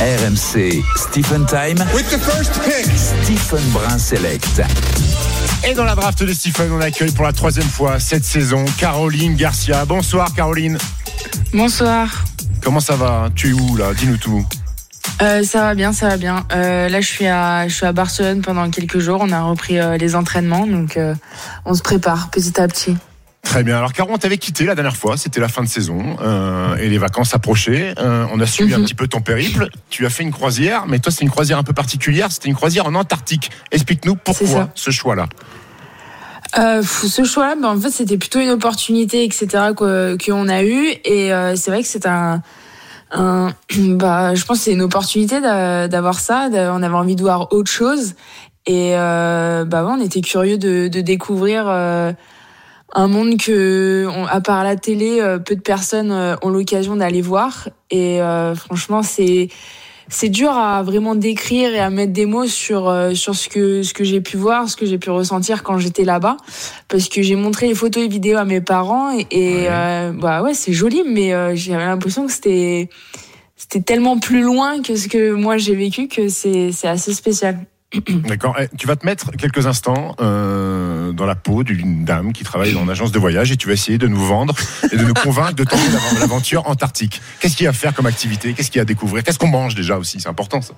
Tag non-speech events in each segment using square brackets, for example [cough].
RMC Stephen Time. With the first pick. Stephen Brun Select. Et dans la draft de Stephen, on accueille pour la troisième fois cette saison Caroline Garcia. Bonsoir Caroline. Bonsoir. Comment ça va Tu es où là? Dis-nous tout. Euh, ça va bien, ça va bien. Euh, là, je suis à, je suis à Barcelone pendant quelques jours. On a repris euh, les entraînements, donc euh, on se prépare petit à petit. Très bien. Alors, Caro, on t'avait quitté la dernière fois, c'était la fin de saison, euh, et les vacances approchaient. Euh, on a suivi un Mhm. petit peu ton périple. Tu as fait une croisière, mais toi, c'est une croisière un peu particulière. C'était une croisière en Antarctique. Explique-nous pourquoi ce choix-là. Euh, ce choix-là, ben, en fait, c'était plutôt une opportunité, etc., qu'on a eu. Et euh, c'est vrai que c'est un, un, [clears throat] bah, je pense que c'est une opportunité d'a- d'avoir ça. On avait envie de voir autre chose. Et euh, bah, ouais, on était curieux de, de découvrir euh, un monde que, on- à part la télé, euh, peu de personnes euh, ont l'occasion d'aller voir. Et euh, franchement, c'est c'est dur à vraiment décrire et à mettre des mots sur euh, sur ce que ce que j'ai pu voir, ce que j'ai pu ressentir quand j'étais là-bas, parce que j'ai montré les photos et vidéos à mes parents et, et, Ouais. euh, bah ouais c'est joli, mais euh, j'avais l'impression que c'était c'était tellement plus loin que ce que moi j'ai vécu que c'est c'est assez spécial. D'accord. Eh, Tu vas te mettre quelques instants euh, dans la peau d'une dame qui travaille dans une agence de voyage et tu vas essayer de nous vendre et de nous convaincre de tenter l'av- l'aventure antarctique. Qu'est-ce qu'il y a à faire comme activité? Qu'est-ce qu'il y a à découvrir? Qu'est-ce qu'on mange déjà aussi? C'est important ça.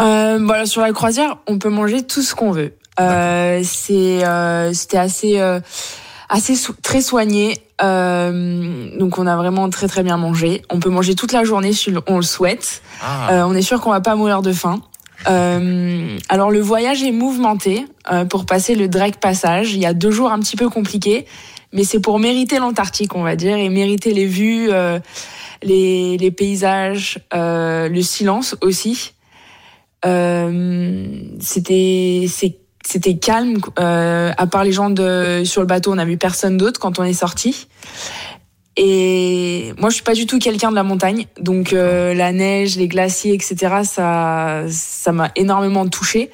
Euh, voilà, sur la croisière, on peut manger tout ce qu'on veut. Euh, c'est euh, c'était assez assez très soigné. Donc on a vraiment très très bien mangé. On peut manger toute la journée si on le souhaite. Ah. On est sûr qu'on va pas mourir de faim. Euh, alors le voyage est mouvementé euh, pour passer le Drake Passage. Il y a deux jours un petit peu compliqués, mais c'est pour mériter l'Antarctique, on va dire, et mériter les vues, euh, les, les paysages, euh, le silence aussi. Euh, c'était c'était calme. Euh, à part les gens de sur le bateau, on n'a vu personne d'autre quand on est sorti. Et moi, je suis pas du tout quelqu'un de la montagne, donc euh, la neige, les glaciers, etc. Ça, ça m'a énormément touché.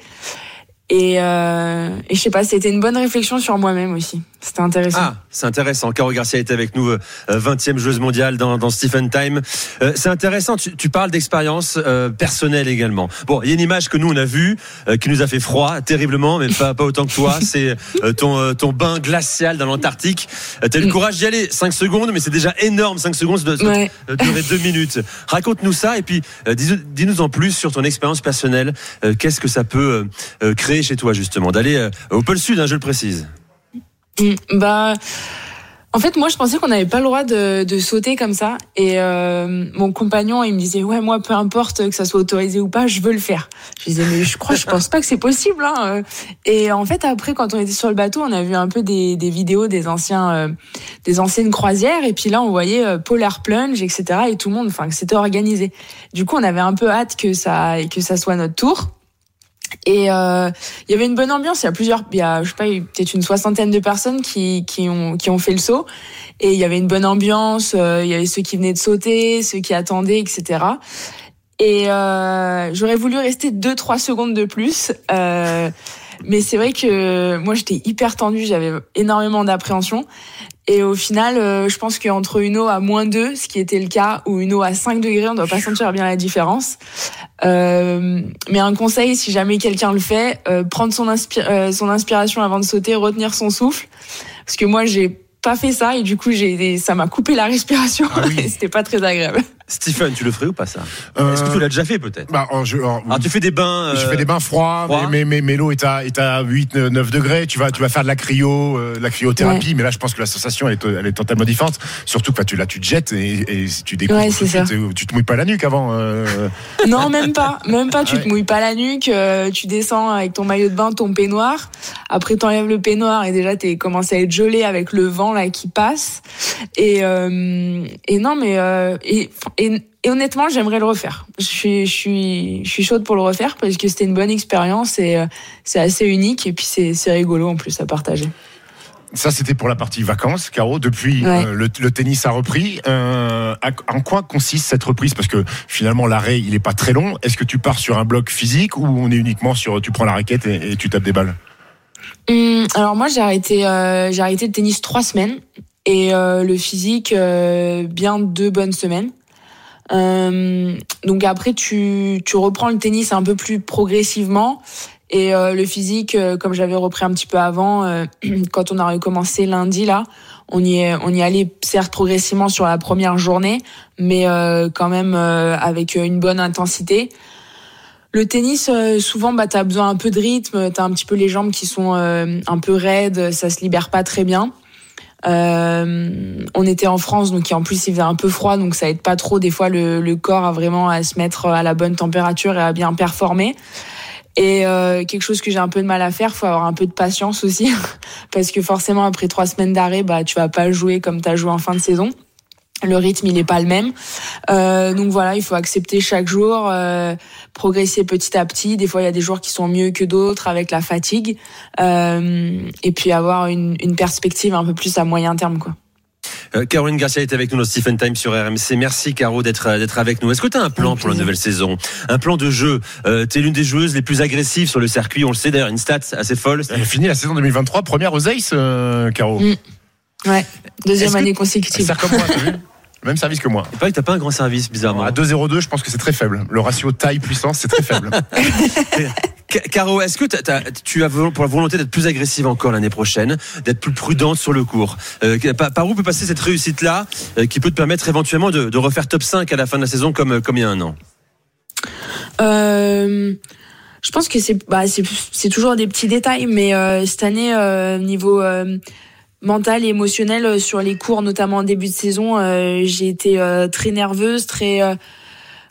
Et, euh, et je sais pas, c'était une bonne réflexion sur moi-même aussi. C'était intéressant. Ah, c'est intéressant. Caro Garcia était avec nous, euh, 20e joueuse mondiale dans, dans Stephen Time. Euh, c'est intéressant, tu, tu parles d'expérience euh, personnelle également. Bon, il y a une image que nous on a vue, euh, qui nous a fait froid, terriblement, mais pas, pas autant que toi. [laughs] C'est euh, ton, euh, ton bain glacial dans l'Antarctique. Euh, T'as eu le courage d'y aller 5 secondes, mais c'est déjà énorme, 5 secondes, ça doit- Ouais. durer 2 [laughs] minutes. Raconte-nous ça et puis euh, dis- dis-nous en plus sur ton expérience personnelle. Euh, Qu'est-ce que ça peut euh, euh, créer chez toi justement D'aller euh, au pôle sud, hein, je le précise. Mm, Bah, en fait, moi, je pensais qu'on n'avait pas le droit de, de sauter comme ça. Et euh, mon compagnon, il me disait, ouais, moi, peu importe que ça soit autorisé ou pas, je veux le faire. Je disais, mais je crois, je pense pas que c'est possible. Hein. Et en fait, après, quand on était sur le bateau, on a vu un peu des, des vidéos des anciens, euh, des anciennes croisières. Et puis là, on voyait euh, Polar Plunge, etc. Et tout le monde, enfin, que c'était organisé. Du coup, on avait un peu hâte que ça, que ça soit notre tour. Et euh, il y avait une bonne ambiance. Il y a plusieurs, il y a, je sais pas, peut-être une soixantaine de personnes qui, qui ont, qui ont fait le saut. Et il y avait une bonne ambiance. euh, il y avait ceux qui venaient de sauter, ceux qui attendaient, etc. Et euh, j'aurais voulu rester deux, trois secondes de plus. Euh, mais c'est vrai que moi, j'étais hyper tendue. J'avais énormément d'appréhension. Et au final, euh, je pense qu'entre une eau à moins 2, ce qui était le cas, ou une eau à 5 degrés, on doit pas sentir bien la différence. Euh, mais un conseil, si jamais quelqu'un le fait, euh, prendre son, inspi- euh, son inspiration avant de sauter, retenir son souffle. Parce que moi, j'ai pas fait ça et du coup, j'ai, ça m'a coupé la respiration. Ah oui. et [laughs] c'était pas très agréable. Stephen, tu le ferais ou pas ça? Euh, Est-ce que tu l'as déjà fait peut-être? bah, je- Alors tu fais des bains. Je euh, fais des bains froids, froids. mais, mais, mais l'eau est à, est à 8, 9 degrés. Tu vas, tu vas faire de la cryo, euh, de la cryothérapie, mais là, je pense que la sensation, elle est, elle est totalement différente. Surtout que bah, tu, là, tu te jettes et, tu découvres Ouais, suite, euh, tu te mouilles pas la nuque avant. euh, [laughs] Non, même pas. Même pas. Tu Ah ouais. te mouilles pas la nuque. euh, tu descends avec ton maillot de bain, ton peignoir. Après, t'enlèves le peignoir et déjà, t'es commencé à être gelé avec le vent là qui passe. Et, euh, et non, mais euh, et, et, et honnêtement, j'aimerais le refaire. Je suis, je suis, je suis chaude pour le refaire parce que c'était une bonne expérience et euh, c'est assez unique et puis c'est, rigolo en plus à partager. Ça, c'était pour la partie vacances, Caro. Depuis, Ouais. euh, le, le tennis a repris. Euh, en quoi consiste cette reprise? Parce que finalement, l'arrêt, il est pas très long. Est-ce que tu pars sur un bloc physique ou on est uniquement sur tu prends la raquette et, et tu tapes des balles? Hum, alors moi j'ai arrêté euh, j'ai arrêté le tennis trois semaines et le physique bien deux bonnes semaines. Euh, donc après, tu, tu reprends le tennis un peu plus progressivement. Et euh, le physique, euh, comme j'avais repris un petit peu avant, [clears throat] quand on a recommencé lundi là, on y est, on y allait certes progressivement sur la première journée, mais quand même avec une bonne intensité. Le tennis, souvent, bah, tu as besoin un peu de rythme, tu as un petit peu les jambes qui sont un peu raides, ça se libère pas très bien. Euh, on était en France, donc en plus il faisait un peu froid, donc ça aide pas trop des fois le, le corps à vraiment à se mettre à la bonne température et à bien performer. Et euh, quelque chose que j'ai un peu de mal à faire, faut avoir un peu de patience aussi, [laughs] parce que forcément après trois semaines d'arrêt, bah tu vas pas jouer comme tu as joué en fin de saison. Le rythme il est pas le même, euh, donc voilà, il faut accepter chaque jour, euh, progresser petit à petit. Des fois il y a des jours qui sont mieux que d'autres avec la fatigue, euh, et puis avoir une, une perspective un peu plus à moyen terme quoi. Euh, Caroline Garcia est avec nous dans Stephen Time sur RMC. Merci Caro d'être euh, d'être avec nous. Est-ce que tu as un plan pour la nouvelle saison? Un plan de jeu? Euh, Tu es l'une des joueuses les plus agressives sur le circuit, on le sait d'ailleurs, une stat assez folle. Elle a fini la saison 2023, première aux Ace, euh, Caro. Mm. Ouais, deuxième que- année Elle consécutive. [laughs] Même service que moi. Paraît que t'as pas un grand service, bizarrement. À 2,02, je pense que c'est très faible. Le ratio taille-puissance, c'est très faible. [laughs] Ca- Caro, est-ce que t'as- tu as pour la volonté d'être plus agressive encore l'année prochaine, d'être plus prudente sur le cours Euh, par, par où peut passer cette réussite-là euh, qui peut te permettre éventuellement de, de refaire top 5 à la fin de la saison comme, comme il y a un an? Euh, je pense que c'est bah, c'est toujours des petits détails, mais euh, cette année euh, niveau euh, mental et émotionnel euh, sur les cours, notamment en début de saison, euh, j'ai été euh, très nerveuse, très euh,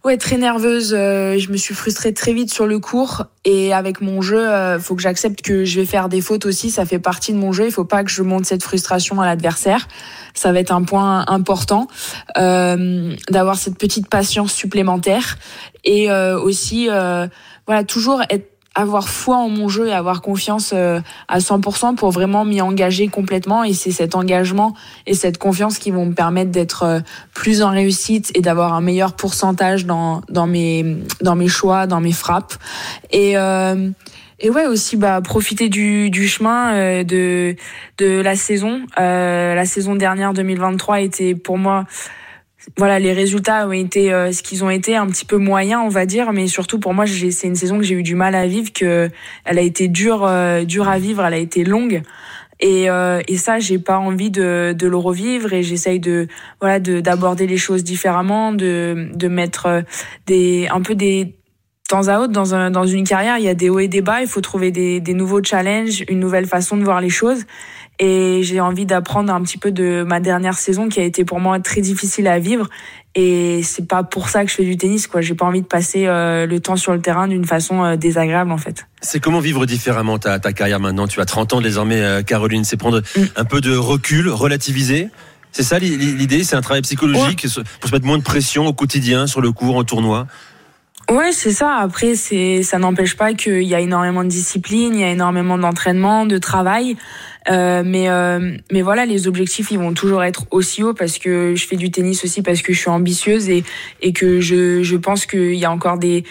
ouais très nerveuse. euh, je me suis frustrée très vite sur le cours et avec mon jeu, euh, faut que j'accepte que je vais faire des fautes aussi. Ça fait partie de mon jeu. Il faut pas que je monte cette frustration à l'adversaire. Ça va être un point important d'avoir cette petite patience supplémentaire et aussi voilà toujours être avoir foi en mon jeu et avoir confiance euh, à 100% pour vraiment m'y engager complètement. Et c'est cet engagement et cette confiance qui vont me permettre d'être euh, plus en réussite et d'avoir un meilleur pourcentage dans dans mes dans mes choix dans mes frappes. Et euh, et ouais aussi bah profiter du, du chemin euh, de de la saison. Euh, la saison dernière 2023 était pour moi voilà, les résultats ont été euh, ce qu'ils ont été, un petit peu moyens, on va dire, mais surtout pour moi, c'est une saison que j'ai eu du mal à vivre, que elle a été dure, euh, dure à vivre, elle a été longue. Et, euh, et ça, j'ai pas envie de, de le revivre et j'essaye de voilà de d'aborder les choses différemment, de de mettre euh, des un peu des temps à autre dans un dans une carrière, il y a des hauts et des bas, il faut trouver des des nouveaux challenges, une nouvelle façon de voir les choses. Et j'ai envie d'apprendre un petit peu de ma dernière saison qui a été pour moi très difficile à vivre. Et c'est pas pour ça que je fais du tennis, quoi. J'ai pas envie de passer euh, le temps sur le terrain d'une façon euh, désagréable, en fait. C'est comment vivre différemment ta, ta carrière maintenant? Tu as 30 ans désormais, euh, Caroline. C'est prendre Mm. un peu de recul, relativiser c'est ça l'i- l'idée, c'est un travail psychologique pour se mettre moins de pression au quotidien, sur le cours, en tournoi? Ouais, c'est ça. Après, c'est ça n'empêche pas qu'il y a énormément de discipline, il y a énormément d'entraînement, de travail. Euh, mais euh, mais voilà, les objectifs ils vont toujours être aussi hauts parce que je fais du tennis aussi parce que je suis ambitieuse et et que je je pense qu'il y a encore des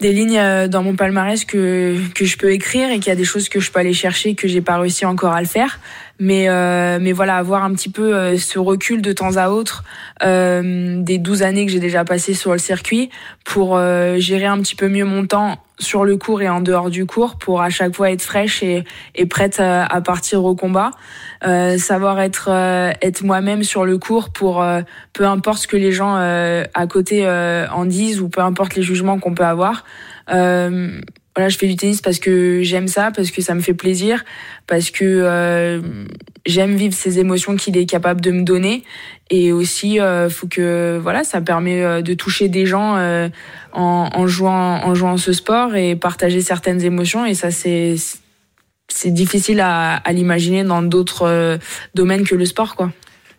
des lignes euh, dans mon palmarès que que je peux écrire et qu'il y a des choses que je peux aller chercher que j'ai pas réussi encore à le faire mais euh, mais voilà avoir un petit peu euh, ce recul de temps à autre euh, des 12 années que j'ai déjà passées sur le circuit pour euh, gérer un petit peu mieux mon temps sur le cours et en dehors du cours pour à chaque fois être fraîche et, et prête à, à partir au combat. Euh, savoir être euh, être moi-même sur le cours pour euh, peu importe ce que les gens euh, à côté euh, en disent ou peu importe les jugements qu'on peut avoir. Euh, voilà, je fais du tennis parce que j'aime ça, parce que ça me fait plaisir, parce que euh, j'aime vivre ces émotions qu'il est capable de me donner. Et aussi, euh, faut que voilà, ça permet euh, de toucher des gens euh, en, en jouant en jouant ce sport et partager certaines émotions. Et ça, c'est c'est difficile à, à l'imaginer dans d'autres euh, domaines que le sport, quoi.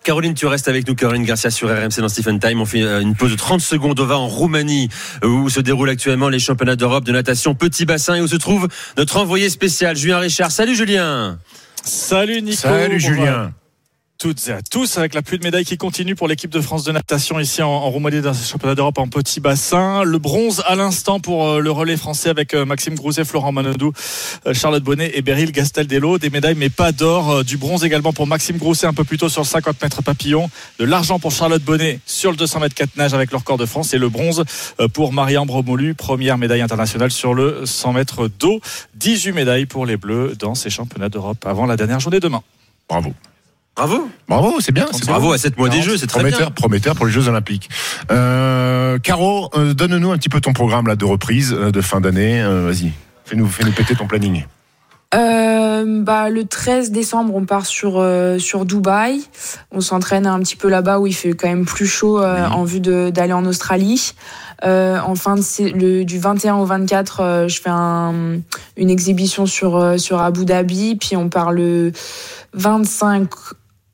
Caroline, tu restes avec nous, Caroline Garcia sur RMC dans Stephen Time. On fait euh, une pause de 30 secondes. On va en Roumanie, euh, où se déroulent actuellement les championnats d'Europe de natation petit bassin et où se trouve notre envoyé spécial, Julien Richard. Salut Julien Salut Nico. Salut Julien. Toutes et à tous avec la pluie de médailles qui continue pour l'équipe de France de natation ici en, Roumanie dans le championnat d'Europe en petit bassin. Le bronze à l'instant pour euh, le relais français avec euh, Maxime Grouzet, Florent Manodou, euh, Charlotte Bonnet et Beryl Gastaldello. Des médailles mais pas d'or. Du bronze également pour Maxime Grousset un peu plus tôt sur le 50 mètres papillon. De l'argent pour Charlotte Bonnet sur le 200 mètres 4 nage avec leur corps de France et le bronze pour Marie-Ambre Bromolu, première médaille internationale sur le 100 mètres d'eau. 18 médailles pour les Bleus dans ces championnats d'Europe avant la dernière journée demain. Bravo. Bravo. Bravo, c'est bien. c'est Bravo bien. à 7 mois des Jeux, c'est très prometteur, bien. prometteur pour les Jeux Olympiques. Euh, Caro, euh, donne-nous un petit peu ton programme là de reprise euh, de fin d'année. Euh, Vas-y, fais-nous fais-nous péter ton planning. Euh, bah, le 13 décembre, on part sur, euh, sur Dubaï. On s'entraîne un petit peu là-bas où il fait quand même plus chaud euh, Oui. en vue d'aller en Australie. Euh, en fin de, le, du 21 au 24, euh, je fais un, une exhibition sur, euh, sur Abu Dhabi. Puis on part le 25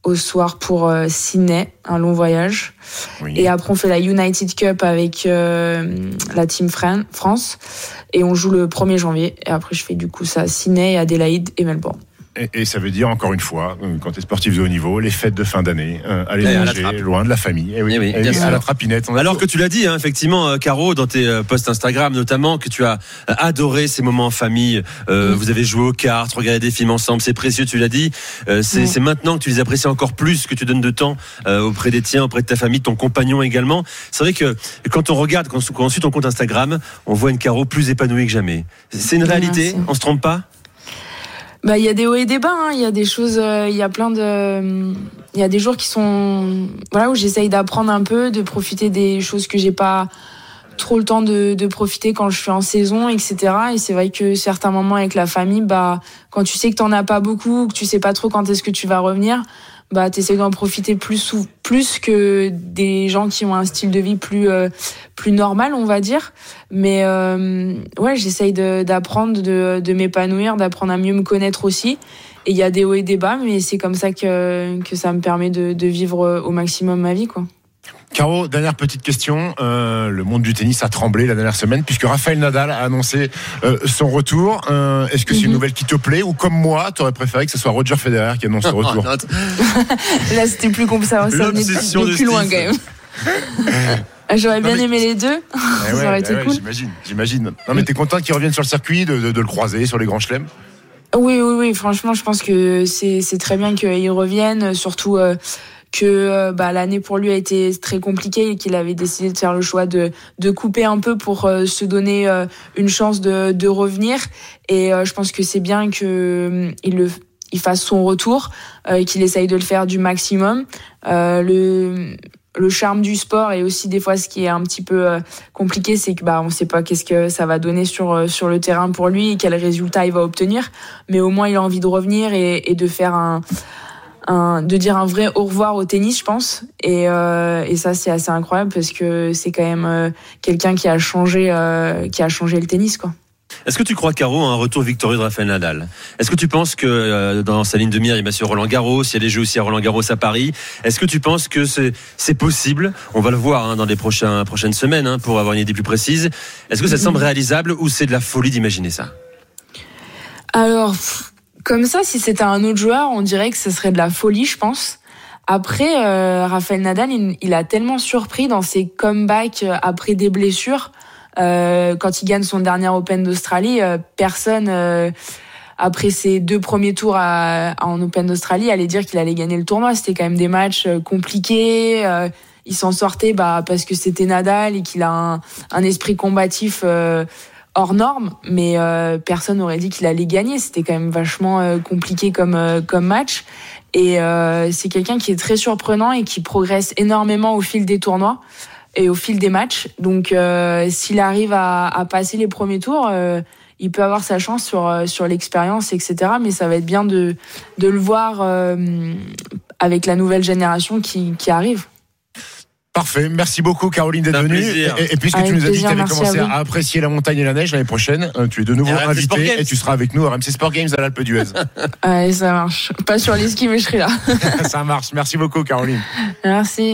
au soir pour euh, Sydney, un long voyage. Oui. Et après, on fait la United Cup avec euh, la Team Fran- France. Et on joue le 1er janvier. Et après, je fais du coup ça à Sydney, Adélaïde et Melbourne. Et, et ça veut dire encore une fois, euh, quand tu es sportif de haut niveau, les fêtes de fin d'année, euh, la l'étranger, trappe. loin de la famille. Et oui, Eh oui, et bien oui, sûr. à la trapinette. On Alors tout- que tu l'as dit, hein, effectivement, euh, Caro, dans tes euh, posts Instagram notamment, que tu as adoré ces moments en famille. Euh, Oui. Vous avez joué aux cartes, regardé des films ensemble, c'est précieux, tu l'as dit. Euh, c'est maintenant que tu les apprécies encore plus, que tu donnes de temps euh, auprès des tiens, auprès de ta famille, de ton compagnon également. C'est vrai que quand on regarde, quand, quand on suit ton compte Instagram, on voit une Caro plus épanouie que jamais. C'est une réalité, Merci. on se trompe pas? Bah, il y a des hauts et des bas. hein. Il y a des choses, euh, il y a plein de, il y a des jours qui sont, voilà, où j'essaye d'apprendre un peu, de profiter des choses que j'ai pas trop le temps de, de profiter quand je suis en saison, etc. Et c'est vrai que certains moments avec la famille, bah, quand tu sais que t'en as pas beaucoup, que tu sais pas trop quand est-ce que tu vas revenir, bah, t'essayes d'en profiter plus plus que des gens qui ont un style de vie plus, euh, plus normal, on va dire. Mais euh, ouais, j'essaye de- d'apprendre, de, de m'épanouir, d'apprendre à mieux me connaître aussi. Et il y a des hauts et des bas, mais c'est comme ça que, que ça me permet de, de vivre au maximum ma vie, quoi. Caro, dernière petite question. Euh, le monde du tennis a tremblé la dernière semaine puisque Rafael Nadal a annoncé euh, son retour. Euh, Est-ce que c'est une Mhm. nouvelle qui te plaît ou comme moi, tu aurais préféré que ce soit Roger Federer qui annonce son [laughs] retour Là, c'était plus comme ça. Ça venait de plus loin, quand même. [laughs] J'aurais bien mais- aimé les deux. Eh [laughs] ça aurait eh été ouais, cool. J'imagine, j'imagine. Non mais t'es content qu'il revienne sur le circuit, de, de- de le croiser sur les grands chelems? Oui, oui, oui. Franchement, je pense que c'est c'est très bien qu'il revienne, surtout euh, que euh, bah, l'année pour lui a été très compliquée et qu'il avait décidé de faire le choix de, de couper un peu pour euh, se donner euh, une chance de, de revenir. Et je pense que c'est bien euh, il fasse son retour, qu'il essaye de le faire du maximum. Le le charme du sport et aussi des fois ce qui est un petit peu compliqué c'est que bah on sait pas qu'est-ce que ça va donner sur sur le terrain pour lui et quel résultat il va obtenir mais au moins il a envie de revenir et de faire un, un de dire un vrai au revoir au tennis je pense. Et euh, et ça c'est assez incroyable parce que c'est quand même euh, quelqu'un qui a changé euh, qui a changé le tennis quoi. Est-ce que tu crois, Caro, à un retour victorieux de Rafael Nadal? Est-ce que tu penses que dans sa ligne de mire, il va sur Roland Garros, il y a des jeux aussi à Roland Garros à Paris? Est-ce que tu penses que c'est c'est possible? On va le voir hein, dans les prochains, prochaines semaines hein, pour avoir une idée plus précise. Est-ce que ça te semble réalisable ou c'est de la folie d'imaginer ça? Alors, pff, comme ça, si c'était un autre joueur, on dirait que ce serait de la folie, je pense. Après, euh, Rafael Nadal, il, il a tellement surpris dans ses comebacks euh, après des blessures. Euh, quand il gagne son dernier Open d'Australie, euh, personne, euh, après ses deux premiers tours à, à- en Open d'Australie, allait dire qu'il allait gagner le tournoi. C'était quand même des matchs euh, compliqués. il s'en sortait bah, parce que c'était Nadal et qu'il a un, un esprit combatif hors norme, mais euh, personne n'aurait dit qu'il allait gagner. C'était quand même vachement euh, compliqué comme, euh, comme match. Et euh, c'est quelqu'un qui est très surprenant et qui progresse énormément au fil des tournois et au fil des matchs. Donc euh, s'il arrive à, à passer les premiers tours, euh, il peut avoir sa chance sur, sur l'expérience, etc. Mais ça va être bien de, de le voir avec la nouvelle génération qui, qui arrive. Parfait, merci beaucoup Caroline d'être venue. Et, et puisque Avec tu nous as dit que tu avais commencé à apprécier la montagne et la neige l'année prochaine, euh, tu es de nouveau RMC invité et tu seras avec nous à RMC Sport Games à l'Alpe d'Huez. [laughs] Allez, ça marche. Pas sur les skis, mais je serai là. [laughs] Ça marche, merci beaucoup Caroline. Merci.